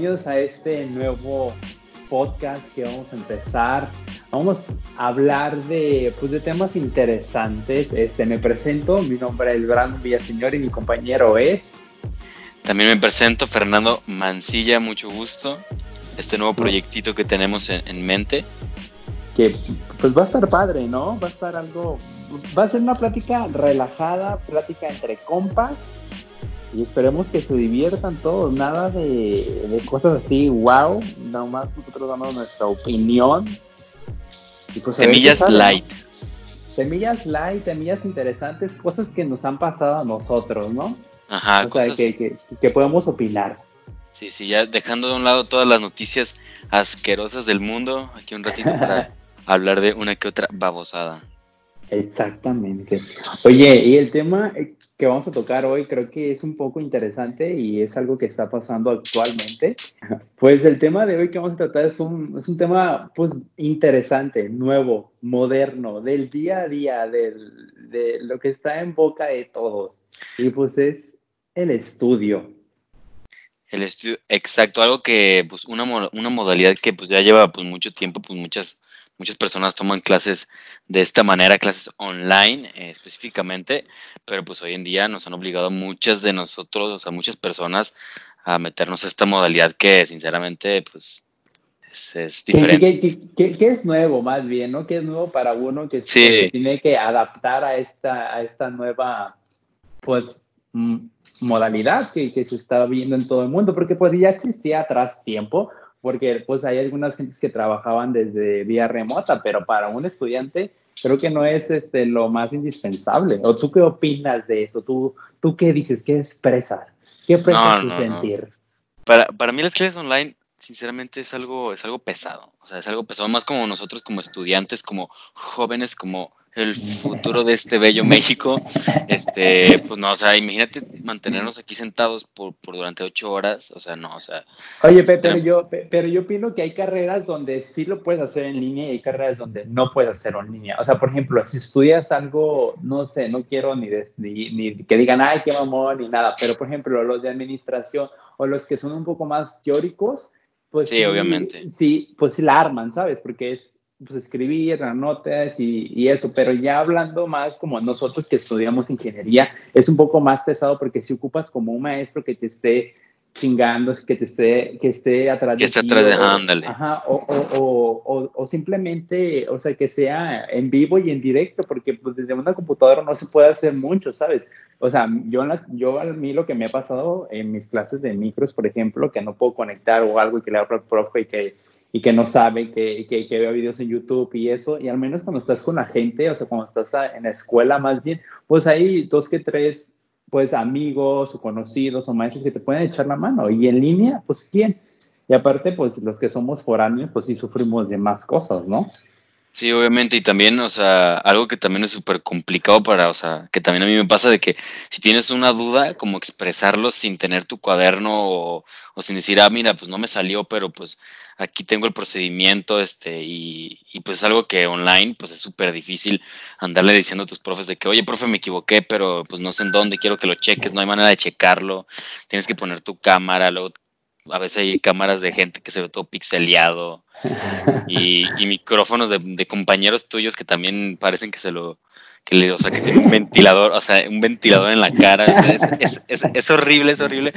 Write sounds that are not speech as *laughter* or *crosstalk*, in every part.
bienvenidos a este nuevo podcast que vamos a empezar. Vamos a hablar de, pues, de temas interesantes. Este, me presento, mi nombre es Brandon Villaseñor y mi compañero es... También me presento, Fernando Mancilla, mucho gusto. Este nuevo proyectito que tenemos en, mente. Que pues va a estar padre, ¿no? Va a estar algo, va a ser una plática relajada, plática entre compas y esperemos que se diviertan todos, nada de, cosas así, wow, nada más nosotros damos nuestra opinión. Pues semillas light. Semillas light, semillas interesantes, cosas que nos han pasado a nosotros, ¿no? Ajá, o sea, que, que, podemos opinar. Sí, sí, ya dejando de un lado todas las noticias asquerosas del mundo, aquí un ratito para *laughs* hablar de una que otra babosada. Exactamente. Oye, y el tema que vamos a tocar hoy creo que es un poco interesante y es algo que está pasando actualmente. Pues el tema de hoy que vamos a tratar es un, es un tema pues interesante, nuevo, moderno, del día a día, del, de lo que está en boca de todos. Y pues es el estudio. El estudio, exacto, algo que pues una, una modalidad que pues ya lleva pues mucho tiempo, pues muchas muchas personas toman clases de esta manera, clases online eh, específicamente, pero pues hoy en día nos han obligado muchas de nosotros, o sea, muchas personas a meternos a esta modalidad que sinceramente pues es, diferente. ¿Qué, es nuevo más bien, no? ¿Qué es nuevo para uno que se tiene que adaptar a esta, a esta nueva pues modalidad que, que se está viendo en todo el mundo? Porque pues ya existía atrás tiempo, porque pues hay algunas gentes que trabajaban desde vía remota, pero para un estudiante creo que no es este, lo más indispensable. ¿O tú qué opinas de esto? ¿Tú, tú qué dices? ¿Qué expresas? ¿Qué expresas tu sentir? Para, para mí las clases online sinceramente es algo, es algo pesado. O sea, es algo pesado, más como nosotros como estudiantes, como jóvenes, como el futuro de este bello México. Este, pues no, o sea, imagínate mantenernos aquí sentados por, por durante ocho horas, o sea, no, o sea. Oye, pero, yo, pero yo opino que hay carreras donde sí lo puedes hacer en línea y hay carreras donde no puedes hacerlo en línea. O sea, por ejemplo, si estudias algo, no sé, no quiero ni, ni, ni que digan, ay, qué mamón, ni nada, pero por ejemplo, los de administración o los que son un poco más teóricos, pues sí, obviamente. Sí, pues sí la arman, ¿sabes? Porque es pues, escribir notas y, y, eso, pero ya hablando más como nosotros que estudiamos ingeniería, es un poco más pesado porque si ocupas como un maestro que te esté chingando, que te esté, que esté atrás que esté atrás de ándale. Ajá, o, o, o, o, simplemente, o sea, que sea en vivo y en directo, porque pues, desde una computadora no se puede hacer mucho, ¿sabes? O sea, yo, yo a mí lo que me ha pasado en mis clases de micros, por ejemplo, que no puedo conectar o algo y que le hablo al profe y que y que no sabe, que, que, que vea videos en YouTube y eso, y al menos cuando estás con la gente, o sea, cuando estás en la escuela más bien, pues hay dos que tres, pues amigos o conocidos o maestros que te pueden echar la mano, y en línea, pues quién. Y aparte, pues los que somos foráneos, pues sí sufrimos de más cosas, ¿no? Sí, obviamente, y también, o sea, algo que también es súper complicado para, o sea, que también a mí me pasa de que si tienes una duda, como expresarlo sin tener tu cuaderno o, o sin decir, ah, mira, pues no me salió, pero pues aquí tengo el procedimiento, este, y, y pues es algo que online, pues es súper difícil andarle diciendo a tus profes de que, oye, profe, me equivoqué, pero pues no sé en dónde, quiero que lo cheques, no hay manera de checarlo, tienes que poner tu cámara, luego a veces hay cámaras de gente que se ve todo pixeleado y, micrófonos de, compañeros tuyos que también parecen que se lo, que le, o sea, que tiene un ventilador, o sea, un ventilador en la cara, es, es, es, horrible, es horrible,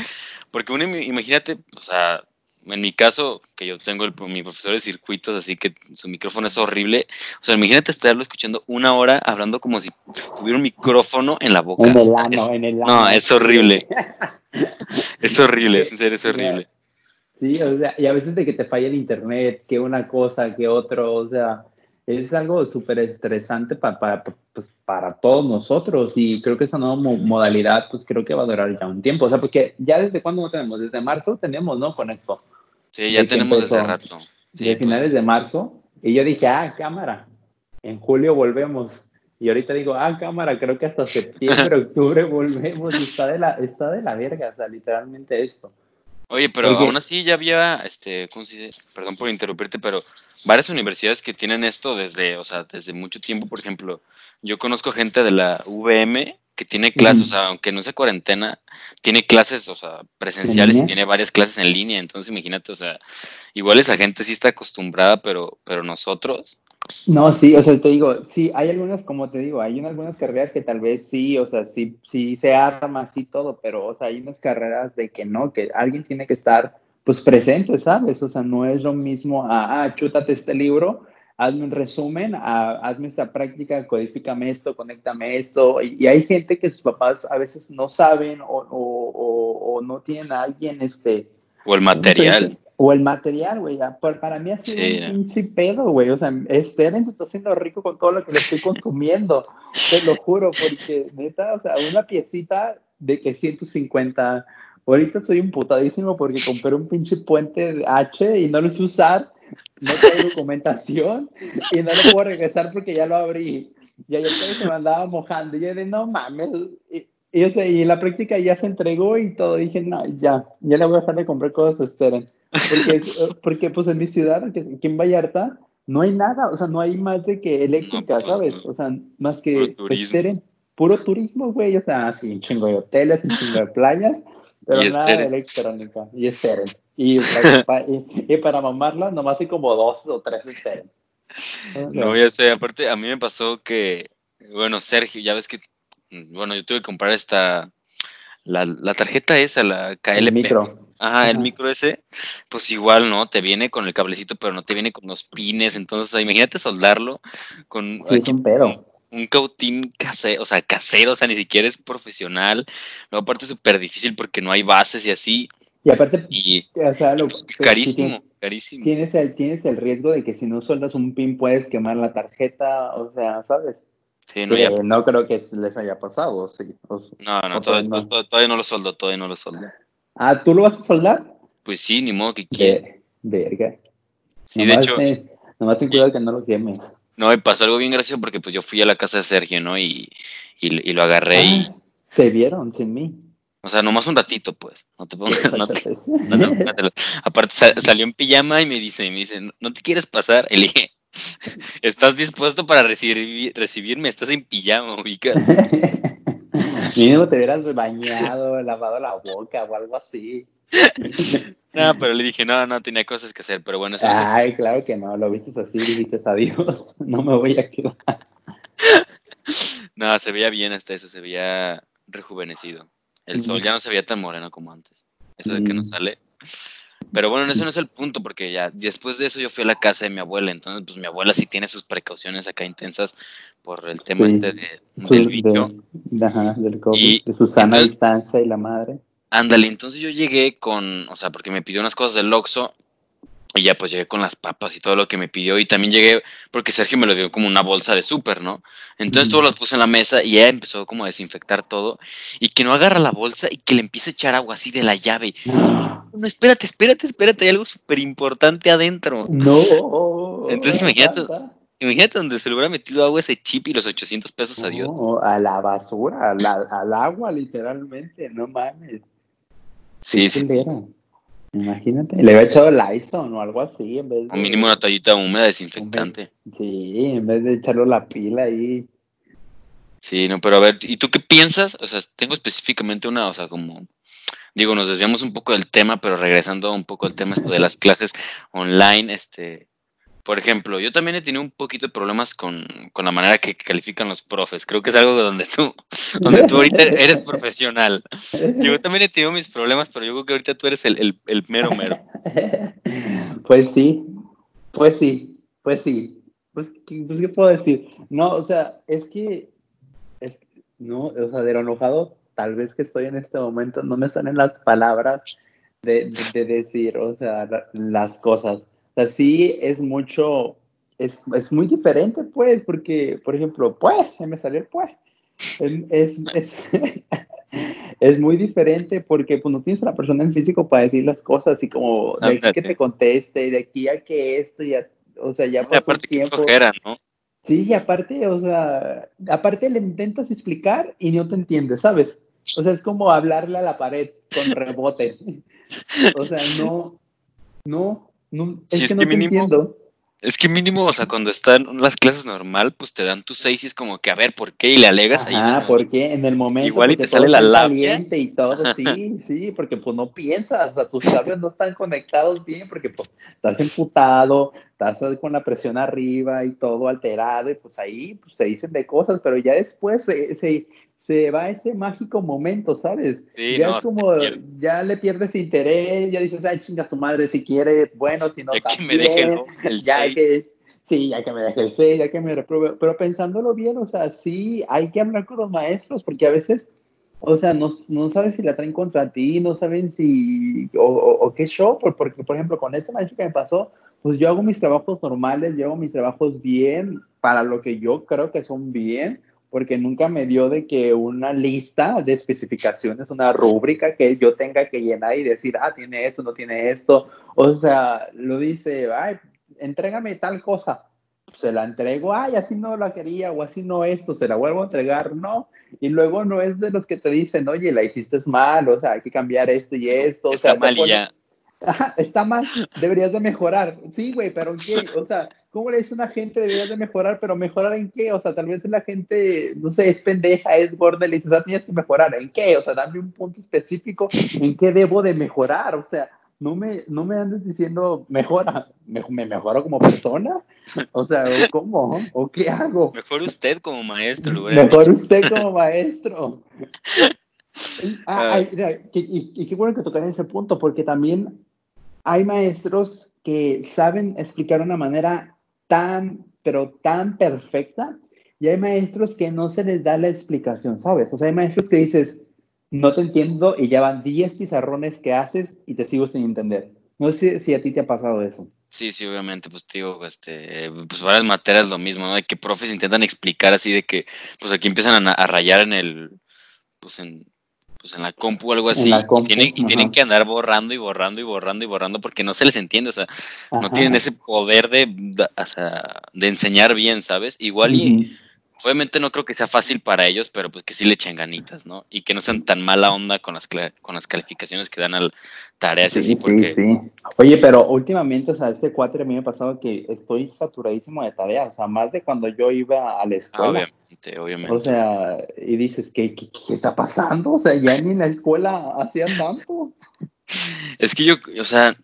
porque uno, imagínate, o sea, en mi caso, que yo tengo el, mi profesor de circuitos, así que su micrófono es horrible. O sea, imagínate estarlo escuchando una hora hablando como si tuviera un micrófono en la boca. En el ano, en el ano. No, es horrible. es horrible, en serio, es horrible. Sí, o sea, y a veces de que te falla el internet, que una cosa, que otro, o sea, es algo súper estresante para, para, pues, para todos nosotros y creo que esa nueva modalidad, pues creo que va a durar ya un tiempo, o sea, porque ya desde cuándo no tenemos, desde marzo tenemos, ¿no? Con esto. Sí, ya tenemos desde rato. Sí, de finales de marzo, y yo dije, ah, cámara, en julio volvemos. Y ahorita digo, ah, cámara, creo que hasta septiembre, *laughs* octubre volvemos. Y está de la, está de la verga, o sea, literalmente esto. Oye, pero aún así ya había, este, perdón por interrumpirte, pero varias universidades que tienen esto desde, o sea, desde mucho tiempo. Por ejemplo, yo conozco gente de la VM que tiene clases, o sea, aunque no sea cuarentena, tiene clases, o sea, presenciales y tiene varias clases en línea, entonces imagínate, o sea, igual esa gente sí está acostumbrada, pero, pero nosotros... No, sí, o sea, te digo, sí, hay algunas, como te digo, hay algunas carreras que tal vez sí, o sea, sí, sí se arma así todo, pero, o sea, hay unas carreras de que no, que alguien tiene que estar, pues, presente, ¿sabes? O sea, no es lo mismo, ah, ah chútate este libro, hazme un resumen, hazme esta práctica, codifícame esto, conéctame esto. Y, hay gente que sus papás a veces no saben o, o, o, no tienen a alguien, este... O el material. o el material, güey. Para, mí ha sido un pinche pedo, güey. O sea, Steren se está haciendo rico con todo lo que le estoy consumiendo. *laughs* te lo juro, porque neta, o sea, una piecita de que 150. Ahorita estoy imputadísimo porque compré un pinche puente H y no lo sé usar no tengo documentación y no lo puedo regresar porque ya lo abrí. Y ayer se me andaba mojando. Y yo de no mames. Y, y, y en la práctica ya se entregó y todo. dije, no, ya, ya le voy a dejar de comprar cosas esperen. Porque, porque pues en mi ciudad, aquí en Vallarta, no hay nada. O sea, no hay más de que eléctrica, pues, ¿sabes? O sea, más que esperen. Puro turismo, güey. O sea, así un chingo de hoteles, un chingo de playas. Pero nada de electrónica. Y esperen. Y, *laughs* para, y, para mamarla, nomás hay como dos o tres estén. No, ya sé, aparte a mí me pasó que, bueno, Sergio, ya ves que, bueno, yo tuve que comprar esta, la, la tarjeta esa, la KLP. El micro. Ajá, el micro ese, pues igual, ¿no? Te viene con el cablecito, pero no te viene con los pines, entonces, imagínate soldarlo con... Sí, un pedo un cautín casero, o sea, casero, o sea, ni siquiera es profesional. Luego, aparte, es súper difícil porque no hay bases y así. Y aparte, o sea, lo, pues, carísimo, carísimo. Tienes el, tienes el riesgo de que si no sueldas un pin puedes quemar la tarjeta, o sea, ¿sabes? Sí, no, no creo que les haya pasado, sí. no, no, todavía no. lo soldo, todavía no lo soldo. Ah, ¿tú lo vas a soldar? Pues sí, ni modo que quiera. verga. Sí, de hecho. nomás ten cuidado que no lo quemes. No, me pasó algo bien gracioso porque pues yo fui a la casa de Sergio, ¿no? Y, y, lo agarré y... Ah, se vieron sin mí. O sea, nomás un ratito, pues. No te pongas. aparte salió en pijama y me dice, me dice, ¿no te quieres pasar? Y le dije, ¿estás dispuesto para recibir, recibirme? Estás en pijama, ubicas. *laughs* Mínimo te hubieras bañado, lavado la boca o algo así. *laughs* No, pero le dije, no, no, tenía cosas que hacer, pero bueno. Eso Ay, claro que no, lo viste así, dijiste adiós, *laughs* no me voy a quedar. No, se veía bien hasta eso, se veía rejuvenecido. El sol ya no se veía tan moreno como antes. Eso de que no mm. sale. Pero bueno, eso no es el punto, porque ya después de eso yo fui a la casa de mi abuela, entonces pues mi abuela sí tiene sus precauciones acá intensas por el tema este de, del bicho. De, ajá, del COVID, y, de su sana distancia y la madre. Ándale, entonces yo llegué con, o sea, porque me pidió unas cosas del Oxxo y ya pues llegué con las papas y todo lo que me pidió. Y también llegué porque Sergio me lo dio como una bolsa de súper, ¿no? Entonces todo lo puse en la mesa y ella empezó como a desinfectar todo. Y que no agarra la bolsa y que le empiece a echar agua así de la llave. *gasps* No, espérate, espérate, espérate, hay algo súper importante adentro. No. Entonces imagínate, imagínate donde se le hubiera metido agua ese chip y los 800 pesos a Dios. a la basura, al agua literalmente, no mames. Sí, sí, sí. Imagínate, le había echado Lysol o algo así en vez de... O mínimo una toallita húmeda desinfectante. Sí, en vez de echarlo la pila ahí. Sí, no, pero a ver, ¿y tú qué piensas? O sea, tengo específicamente una, o sea, como... Digo, nos desviamos un poco del tema, pero regresando un poco al tema esto de las clases online, este... Por ejemplo, yo también he tenido un poquito de problemas con, la manera que califican los profes. Creo que es algo donde tú, *laughs* donde tú ahorita eres profesional. Yo también he tenido mis problemas, pero yo creo que ahorita tú eres el, mero mero. *laughs* Pues sí, pues sí, pues sí. Pues, pues, ¿qué puedo decir? No, o sea, es que, es, no, o sea, de lo enojado, tal vez que estoy en este momento, no me salen las palabras de, de decir, o sea, las cosas o sea, sí es mucho, es, es muy diferente, pues, porque, por ejemplo, pues, me salió el pues. Es, es, *laughs* es, muy diferente porque pues, no tienes a la persona en físico para decir las cosas y como de aquí que te conteste y de aquí a que esto ya, o sea, ya pasó aparte tiempo. ¿no? Sí, y aparte, o sea, aparte le intentas explicar y no te entiende, ¿sabes? O sea, es como hablarle a la pared con rebote. *laughs* o sea, no, no, no, es que, no entiendo. Es que mínimo, o sea, cuando están las clases normal, pues te dan tus seis y es como que, a ver, ¿por qué? Y le alegas ahí. Ah, ¿por qué? En el momento. Igual y te sale la labia. y todo, *laughs* sí, sí, porque pues no piensas, o sea, tus labios no están conectados bien porque pues estás emputado, estás con la presión arriba y todo alterado y pues ahí pues, se dicen de cosas, pero ya después se, se, se va ese mágico momento, ¿sabes? ya es como, ya le pierdes interés, ya dices, ay, chinga su madre, si quiere, bueno, si no, ya que me deje el, ya que, sí, ya que me deje el 6, ya que me repruebe, pero pensándolo bien, o sea, sí, hay que hablar con los maestros, porque a veces, o sea, no, no sabes si la traen contra ti, no saben si, o, o, qué show, porque, por ejemplo, con este maestro que me pasó, pues yo hago mis trabajos normales, yo hago mis trabajos bien, para lo que yo creo que son bien, porque nunca me dio de que una lista de especificaciones, una rúbrica que yo tenga que llenar y decir, ah, tiene esto, no tiene esto. O sea, lo dice, ay, entrégame tal cosa. Se la entrego, ay, así no la quería o así no esto, se la vuelvo a entregar, no. Y luego no es de los que te dicen, oye, la hiciste mal, o sea, hay que cambiar esto y esto. Está o sea, mal y ya. Está mal, deberías de mejorar. Sí, güey, pero ¿qué? O sea, ¿cómo le dice una gente deberías de mejorar? Pero mejorar en qué? O sea, tal vez la gente, no sé, es pendeja, es gorda, le dices, ah, tienes que mejorar. ¿En qué? O sea, dame un punto específico en qué debo de mejorar. O sea, no me, no me andes diciendo mejora, me, me mejoro como persona. O sea, ¿cómo? ¿O qué hago? Mejor usted como maestro. Güey. Mejor usted como maestro. *laughs* Ah, y, y, qué bueno que tocaste ese punto, porque también hay maestros que saben explicar de una manera tan, pero tan perfecta, y hay maestros que no se les da la explicación, ¿sabes? O sea, hay maestros que dices, no te entiendo, y ya van 10 pizarrones que haces y te sigo sin entender. No sé si a ti te ha pasado eso. Sí, sí, obviamente, pues digo, este, pues varias materias lo mismo, ¿no? De que profes intentan explicar así de que, pues aquí empiezan a, a rayar en el, pues en, pues en la compu o algo así, y, tienen, que andar borrando y borrando y borrando y borrando porque no se les entiende, o sea, no tienen ese poder de, de enseñar bien, ¿sabes? Igual y obviamente no creo que sea fácil para ellos, pero pues que sí le echen ganitas, ¿no? Y que no sean tan mala onda con las, con las calificaciones que dan al tareas así, porque... Sí, Oye, pero últimamente, o sea, este cuatro a mí me ha pasado que estoy saturadísimo de tareas, o sea, más de cuando yo iba a la escuela. obviamente, obviamente. O sea, y dices, ¿qué, qué, qué está pasando? O sea, ya ni en la escuela hacían tanto. Es que yo, o sea,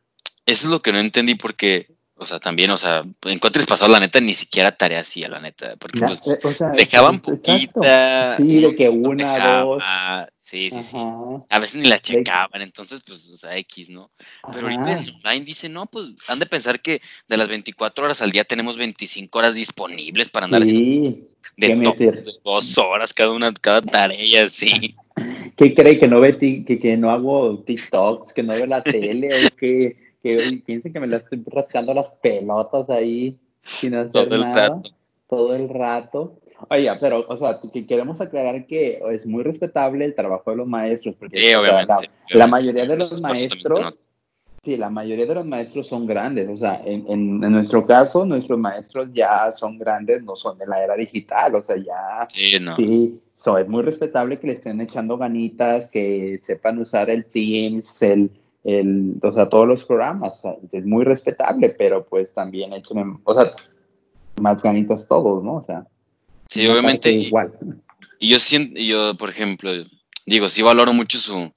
eso es lo que no entendí porque o sea, también, o sea, en Cuatris pasado, la neta, ni siquiera tarea hacía, la neta. Porque pues, eh, dejaban poquita. Sí, de que una, dos. Sí, sí, sí. A veces ni la checaban, entonces, pues, o sea, X, ¿no? Pero ahorita en online dice, no, pues, han de pensar que de las 24 horas al día tenemos 25 horas disponibles para andar sí, haciendo de, dos horas cada una, cada tarea, sí. *laughs* ¿Qué cree que no ve, que, que no hago TikToks, que no veo la tele o que que piensen que me la estoy rascando las pelotas ahí sin hacer todo nada. El rato. Todo el rato. Oye, pero, o sea, que queremos aclarar que es muy respetable el trabajo de los maestros, porque la, mayoría de los maestros, sí, la mayoría de los maestros son grandes, o sea, en, en, nuestro caso, nuestros maestros ya son grandes, no son de la era digital, o sea, ya, sí, no. sí es muy respetable que le estén echando ganitas, que sepan usar el Teams, el, el, o sea, todos los programas. es muy respetable, pero pues también hecho o sea, más ganitas todos, ¿no? O sea, sí, obviamente. Igual. Y yo siento, yo, por ejemplo, digo, sí valoro mucho su,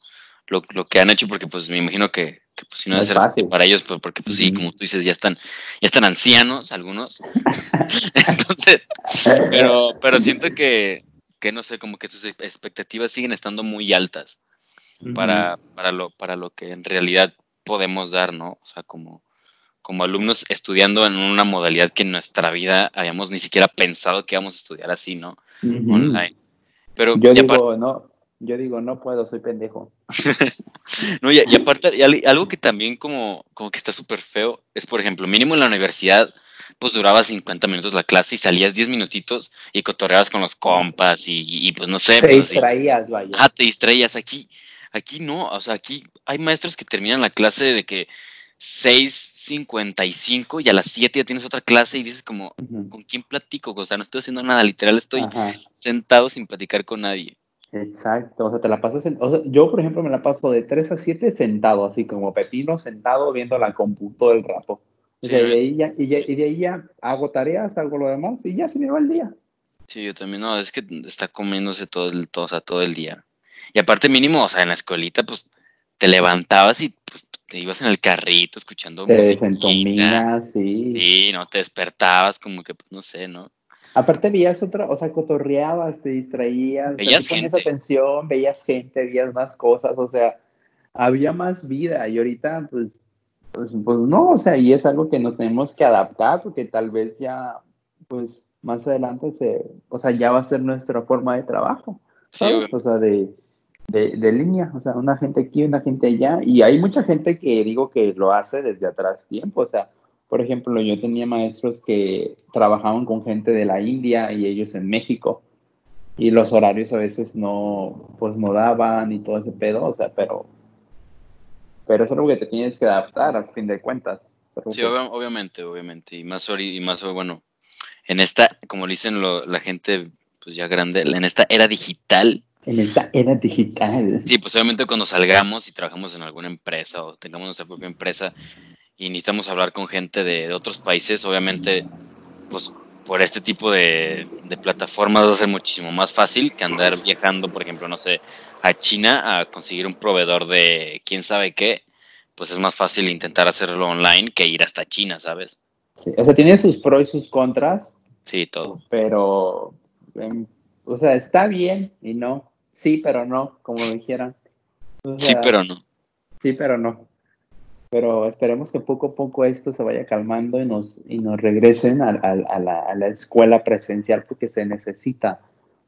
lo, lo que han hecho, porque pues me imagino que, que pues si no, es fácil para ellos, pues, porque pues sí, como tú dices, ya están, ya están ancianos algunos. *laughs* Entonces, pero, pero siento que, que no sé, como que sus expectativas siguen estando muy altas para, para, lo, para lo que en realidad podemos dar, ¿no? O sea, como, como alumnos estudiando en una modalidad que en nuestra vida habíamos ni siquiera pensado que íbamos a estudiar así, ¿no? Online. Pero yo digo, no, yo digo, no puedo, soy pendejo. *laughs* no, y, y aparte, y algo que también como, como que está súper feo es, por ejemplo, mínimo en la universidad, pues duraba 50 minutos la clase y salías 10 minutitos y cotorreabas con los compas y, pues no sé. Te pues, distraías, vaya. Ah, te distraías aquí. Aquí no, o sea, aquí hay maestros que terminan la clase de que 6.55 y a las 7 ya tienes otra clase y dices como, ¿con quién platico? O sea, no estoy haciendo nada, literal estoy sentado sin platicar con nadie. Exacto, o sea, te la pasas, o sea, yo por ejemplo me la paso de 3 a 7 sentado, así como pepino sentado viendo la compu todo el rato. y, de ahí ya, y, de ahí ya hago tareas, hago lo demás y ya se me va el día. Sí, yo también, no, es que está comiéndose todo el, todo, o sea, todo el día. Y aparte mínimo, o sea, en la escuelita, pues, te levantabas y pues, te ibas en el carrito escuchando te música. sí. Sí, no, te despertabas como que, pues, no sé, ¿no? Aparte veías otra, o sea, cotorreabas, te distraías, veías te gente. atención, veías gente, veías más cosas, o sea, había más vida y ahorita, pues, pues, pues, no, o sea, y es algo que nos tenemos que adaptar porque tal vez ya, pues, más adelante se, o sea, ya va a ser nuestra forma de trabajo, ¿sabes? o sea, de, de, de, línea, o sea, una gente aquí, una gente allá, y hay mucha gente que digo que lo hace desde atrás tiempo, o sea, por ejemplo, yo tenía maestros que trabajaban con gente de la India y ellos en México, y los horarios a veces no, pues no daban y todo ese pedo, o sea, pero pero es algo que te tienes que adaptar al fin de cuentas. Sí, obviamente, obviamente, y más, y más, bueno, en esta, como dicen la gente pues ya grande, en esta era digital. En esta era digital. Sí, pues obviamente cuando salgamos y trabajamos en alguna empresa o tengamos nuestra propia empresa y necesitamos hablar con gente de, de otros países, obviamente, pues por este tipo de, de, plataformas va a ser muchísimo más fácil que andar viajando, por ejemplo, no sé, a China a conseguir un proveedor de quién sabe qué, pues es más fácil intentar hacerlo online que ir hasta China, ¿sabes? Sí, o sea, tiene sus pros y sus contras. Sí, todo. Pero, em, o sea, está bien y no. Sí, pero no, como dijeran. sí, pero no. Sí, pero no pero esperemos que poco a poco esto se vaya calmando y nos, y nos regresen a, a, la, a la, escuela presencial porque se necesita.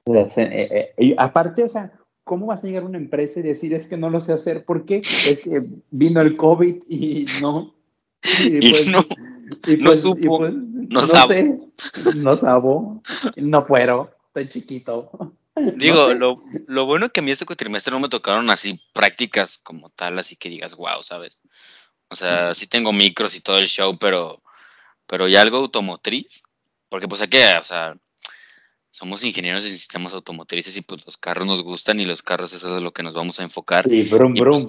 Eh, eh, aparte, o sea, ¿cómo vas a llegar a una empresa y decir es que no lo sé hacer? porque Es que vino el COVID y no. Y, pues, no, y no pues, supo, pues, no, no sé, no sabo, no puedo, estoy chiquito. *laughs* Digo, lo, lo, bueno que a mí este cuatrimestre no me tocaron así prácticas como tal, así que digas, wow, ¿sabes? O sea, sí tengo micros y todo el show, pero, pero ya algo automotriz, porque pues aquí, o sea, somos ingenieros en sistemas automotrices y pues los carros nos gustan y los carros eso es lo que nos vamos a enfocar. Y, brum, y, pues,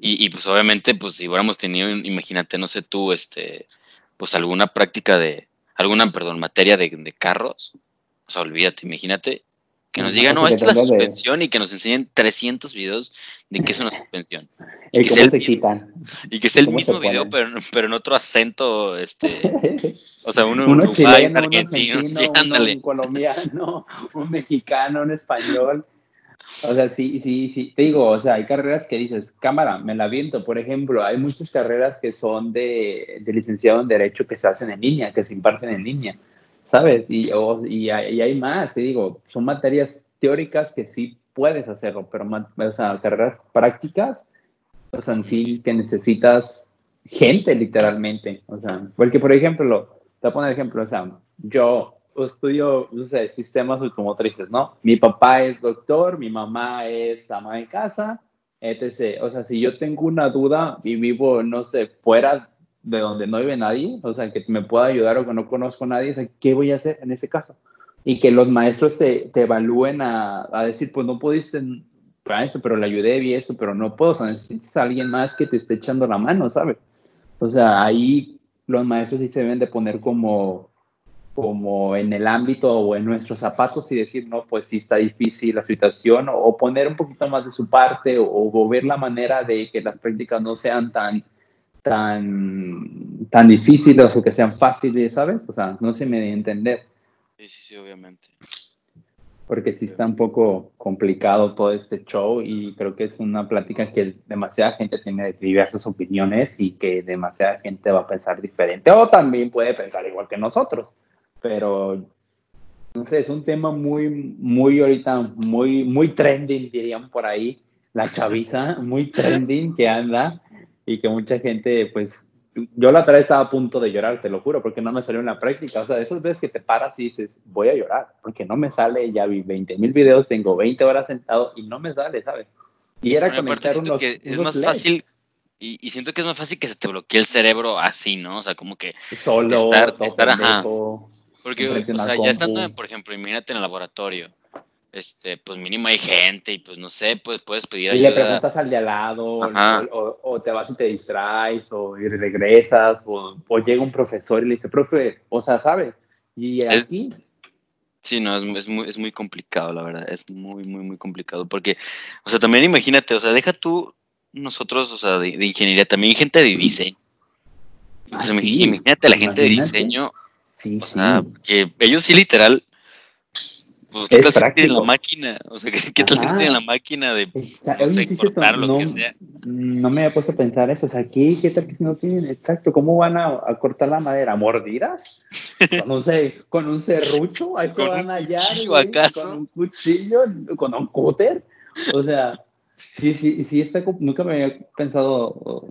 y, pues obviamente, pues si hubiéramos tenido, imagínate, no sé tú, este, pues alguna práctica de, alguna, perdón, materia de, de carros, o sea, olvídate, imagínate, que nos digan, no, esta es la suspensión y que nos enseñen 300 videos de qué es una suspensión. *laughs* Y, que, sea el mismo, y que sea el mismo video, pero, pero en otro acento, este, o sea, uno, uno chileno, argentino, *laughs* un colombiano, *laughs* un mexicano, un español. O sea, sí, sí, sí, te digo, o sea, hay carreras que dices, cámara, me la viento, por ejemplo, hay muchas carreras que son de, de licenciado en Derecho que se hacen en línea, que se imparten en línea ¿sabes? Y, y, hay, más, y digo, son materias teóricas que sí puedes hacerlo, pero o sea, carreras prácticas, o sea, sí que necesitas gente literalmente, o sea, porque por ejemplo, te voy a poner ejemplo, o sea, yo estudio, no sé, sistemas automotrices, ¿no? Mi papá es doctor, mi mamá es ama de casa, etc. O sea, si yo tengo una duda y vivo, no sé, fuera de donde no vive nadie, o sea, que me pueda ayudar o que no conozco a nadie, o sea, ¿qué voy a hacer en ese caso? Y que los maestros te, te evalúen a, a, decir, pues no pudiste para eso, pero le ayudé y eso, pero no puedo, o sea, necesitas a alguien más que te esté echando la mano, ¿sabes? O sea, ahí los maestros sí se deben de poner como, como en el ámbito o en nuestros zapatos y decir, no, pues sí está difícil la situación, o, o poner un poquito más de su parte, o, o ver la manera de que las prácticas no sean tan tan, tan difíciles o que sean fáciles, ¿sabes? O sea, no se me debe entender. Sí, sí, sí, obviamente. Porque sí está un poco complicado todo este show y creo que es una plática que demasiada gente tiene diversas opiniones y que demasiada gente va a pensar diferente o también puede pensar igual que nosotros. Pero, no sé, es un tema muy, muy ahorita, muy, muy trending, dirían por ahí, la chaviza, muy trending que anda y que mucha gente, pues, yo la otra vez estaba a punto de llorar, te lo juro, porque no me salió en la práctica. O sea, esas veces que te paras y dices, voy a llorar, porque no me sale, ya vi 20 mil videos, tengo 20 horas sentado y no me sale, ¿sabes? Y era bueno, comentar unos, que es más fácil y, y, siento que es más fácil que se te bloquee el cerebro así, ¿no? O sea, como que solo estar, estar ajá. Porque, o sea, ya estando, por ejemplo, imagínate en el laboratorio, este, pues mínimo hay gente y pues no sé, pues puedes pedir ayuda. Y le preguntas al de al lado, o, te vas y te distraes, o y regresas, o, llega un profesor y le dice, profe, o sea, ¿sabes? Y aquí... Sí, no, es, muy, es muy complicado, la verdad, es muy, muy, muy complicado, porque, o sea, también imagínate, o sea, deja tú nosotros, o sea, de, ingeniería, también hay gente de diseño. Ah, imagínate la gente de diseño, sí, o sea, que ellos sí literal pues, ¿qué tal en la máquina? O sea, ¿qué, tal en la máquina de no sé, cortar lo que sea? No me había puesto a pensar eso. O sea, ¿qué, qué tal que si no tienen? Exacto, ¿cómo van a, cortar la madera? ¿Mordidas? con, un, con un serrucho, *laughs* ahí ¿Con van allá. ¿Con un cuchillo? ¿Con un cúter? O sea, sí, sí, sí, está, nunca me había pensado,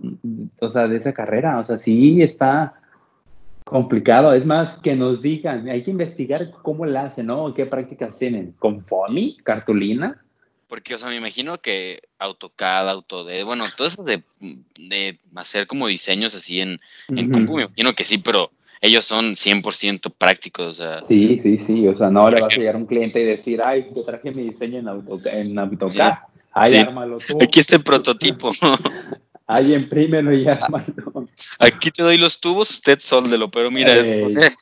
o sea, de esa carrera. O sea, sí está complicado. Es más, que nos digan, hay que investigar cómo la hacen, ¿no? ¿Qué prácticas tienen? ¿Con FOMI? ¿Cartulina? Porque, o sea, me imagino que AutoCAD, Autodesk, bueno, todo eso de, de hacer como diseños así en, en compu, me imagino que sí, pero ellos son 100% prácticos. O sea, sí, sí, sí. O sea, no le vas a llegar a un cliente y decir, ay, te traje mi diseño en, AutoCAD. En AutoCAD. Ay, ármalo tú. Aquí está el prototipo. *laughs* Ahí imprímelo y ármalo. Aquí te doy los tubos, usted soldelo, pero mira,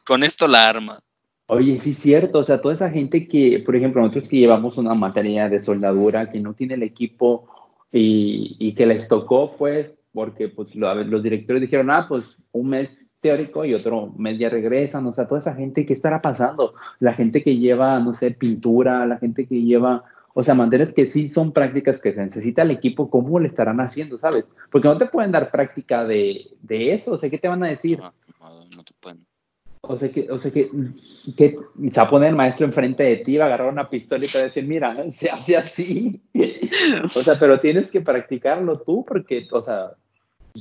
con esto la arma. Oye, sí es cierto, o sea, toda esa gente que, por ejemplo, nosotros que llevamos una materia de soldadura, que no tiene el equipo y, que les tocó, pues, porque pues, los directores dijeron, ah, pues un mes teórico y otro mes ya regresan, o sea, toda esa gente, ¿qué estará pasando? La gente que lleva, no sé, pintura, la gente que lleva o sea, mantener que sí son prácticas que se necesita el equipo, ¿cómo le estarán haciendo, sabes? Porque no te pueden dar práctica de, eso, o sea, ¿qué te van a decir? No, no, te pueden. O sea, que, o sea que, que, se va a poner el maestro enfrente de ti, va a agarrar una pistola y te va a decir, mira, se hace así. *laughs* o sea, pero tienes que practicarlo tú porque, o sea,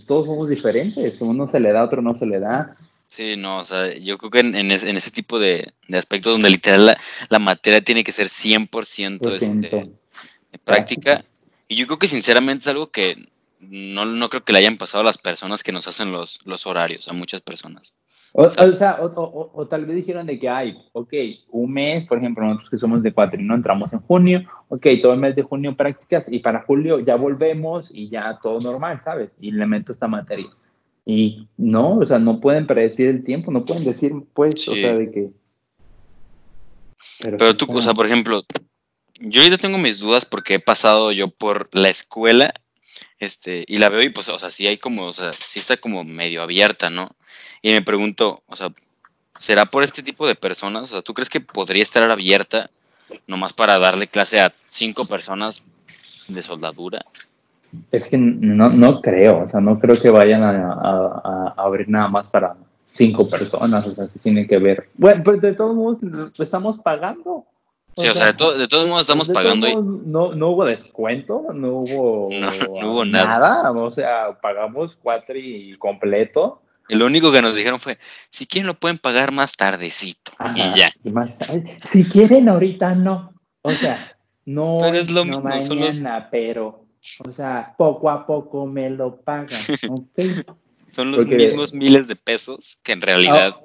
todos somos diferentes, uno se le da, otro no se le da. Sí, no, o sea, yo creo que en, ese tipo de, aspectos donde literal la, materia tiene que ser 100% este, práctica. Y yo creo que sinceramente es algo que no, no creo que le hayan pasado a las personas que nos hacen los, los horarios, a muchas personas. O, sea, o, tal vez dijeron de que hay, ok, un mes, por ejemplo, nosotros que somos de no entramos en junio, ok, todo el mes de junio prácticas y para julio ya volvemos y ya todo normal, ¿sabes? Y le meto esta materia. Y no, o sea, no pueden predecir el tiempo, no pueden decir, pues, o sea, de que... Pero, tú, o sea, por ejemplo, yo ahorita tengo mis dudas porque he pasado yo por la escuela, este, y la veo y pues, o sea, sí hay como, o sea, sí está como medio abierta, ¿no? Y me pregunto, o sea, ¿será por este tipo de personas? O sea, ¿tú crees que podría estar abierta nomás para darle clase a cinco personas de soldadura? Es que no, no creo, o sea, no creo que vayan a, abrir nada más para cinco personas, o sea, que tiene que ver. Bueno, pues de todos modos, estamos pagando. Sí, o sea, de, todos modos estamos pagando. no, no hubo descuento, no hubo, *laughs* no, hubo nada. O sea, pagamos cuatro y completo. Y lo único que nos dijeron fue, si quieren lo pueden pagar más tardecito. y ya. más Si quieren ahorita no. O sea, no, pero es lo mismo, mañana, pero o sea, poco a poco me lo pagan. *laughs* Son los mismos miles de pesos que en realidad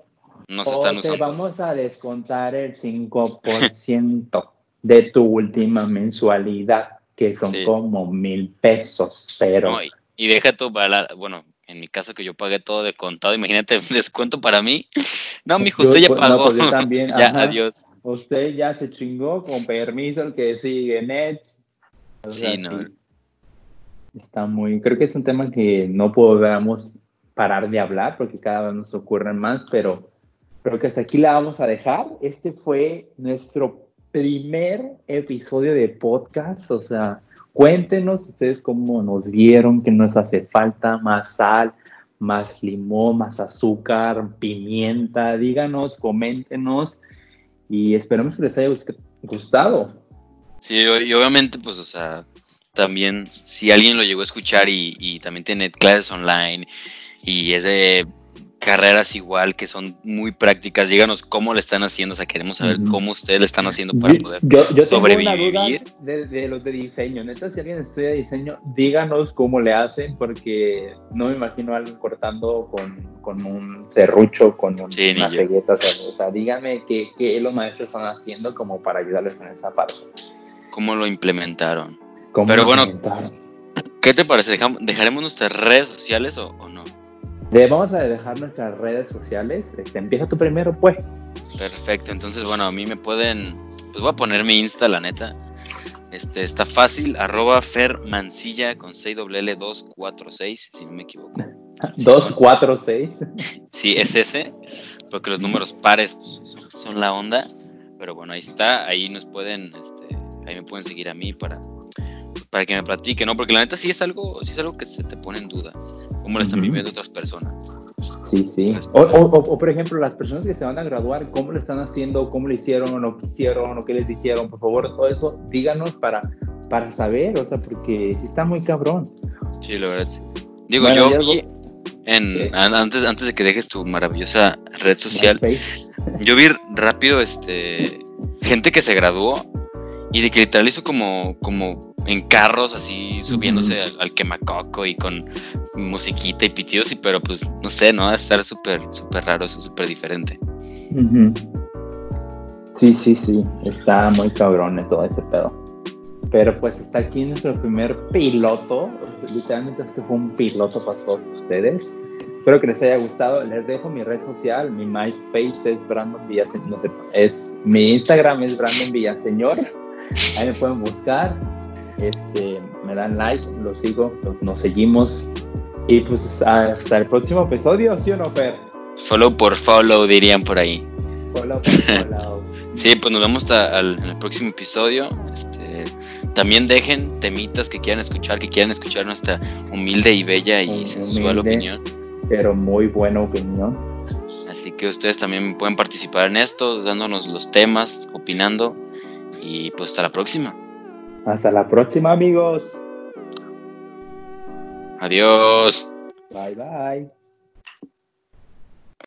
no se están usando. Te vamos a descontar el 5% *laughs* de tu última mensualidad, que son como mil pesos, pero... y, deja tu para bueno, en mi caso que yo pagué todo de contado, imagínate, *laughs* descuento para mí. No, mi usted ya pagó. Pues, también, ya, adiós. Usted ya se chingó, con permiso, el que sigue Nets. sí, no. Está muy, creo que es un tema que no podemos parar de hablar porque cada vez nos ocurren más, pero creo que hasta aquí la vamos a dejar. Este fue nuestro primer episodio de podcast, o sea, cuéntenos ustedes cómo nos vieron, que nos hace falta más sal, más limón, más azúcar, pimienta, díganos, coméntenos y esperamos que les haya gustado. Sí, y obviamente, pues, o sea, también, si alguien lo llegó a escuchar y, también tiene clases online y es de carreras igual que son muy prácticas, díganos cómo le están haciendo, o sea, queremos saber cómo ustedes le están haciendo para poder sobrevivir. de, los de diseño, neta, si alguien estudia diseño, díganos cómo le hacen, porque no me imagino a alguien cortando con, un serrucho, con una cegueta, o sea, díganme qué, qué los maestros están haciendo como para ayudarles en esa parte. cómo lo implementaron. Pero bueno, ¿qué te parece? ¿Dejaremos nuestras redes sociales o, no? vamos a dejar nuestras redes sociales. Este, empieza tú primero, pues. Perfecto, entonces bueno, a mí me pueden, pues voy a poner mi Insta, la neta. Este, está fácil, arroba fermancilla con 6WL246, si no me equivoco. *laughs* 246. *laughs* Sí, es ese, porque los números pares son la onda. Pero bueno, ahí está, ahí nos pueden, este, ahí me pueden seguir a mí para, para que me platique, ¿no? Porque la neta sí es algo, sí es algo que se te pone en duda, cómo lo están viviendo otras personas. Sí, sí. O, o, por ejemplo, las personas que se van a graduar, ¿cómo lo están haciendo? ¿Cómo lo hicieron o no quisieron o qué les dijeron? Por favor, todo eso, díganos para, para saber, o sea, porque sí está muy cabrón. Sí, la verdad. Sí. Digo, yo en, antes, antes de que dejes tu maravillosa red social, yo vi rápido este gente que se graduó y de que literal hizo como, como en carros así subiéndose al, quemacoco y con musiquita y pitidos, y pero pues no sé, ¿no? Va a estar súper, súper raro, eso súper diferente. Sí, sí, sí, está muy cabrón todo ese pedo. Pero pues está aquí nuestro primer piloto. Literalmente este fue un piloto para todos ustedes. Espero que les haya gustado. Les dejo mi red social. Mi MySpace es Brandon Villaseñor. es, mi Instagram es Brandon Villaseñor. Ahí me pueden buscar. Este, me dan like, lo sigo, nos seguimos. Y pues hasta el próximo episodio, ¿sí o no, Fer? Follow por follow, dirían por ahí. Follow por *laughs* follow. sí, pues nos vemos hasta el, en el próximo episodio. Este, también dejen temitas que quieran escuchar, que quieran escuchar nuestra humilde y bella y sensual opinión. Pero muy buena opinión. Así que ustedes también pueden participar en esto, dándonos los temas, opinando. Y pues hasta la próxima. Hasta la próxima, amigos. Adiós. Bye, bye.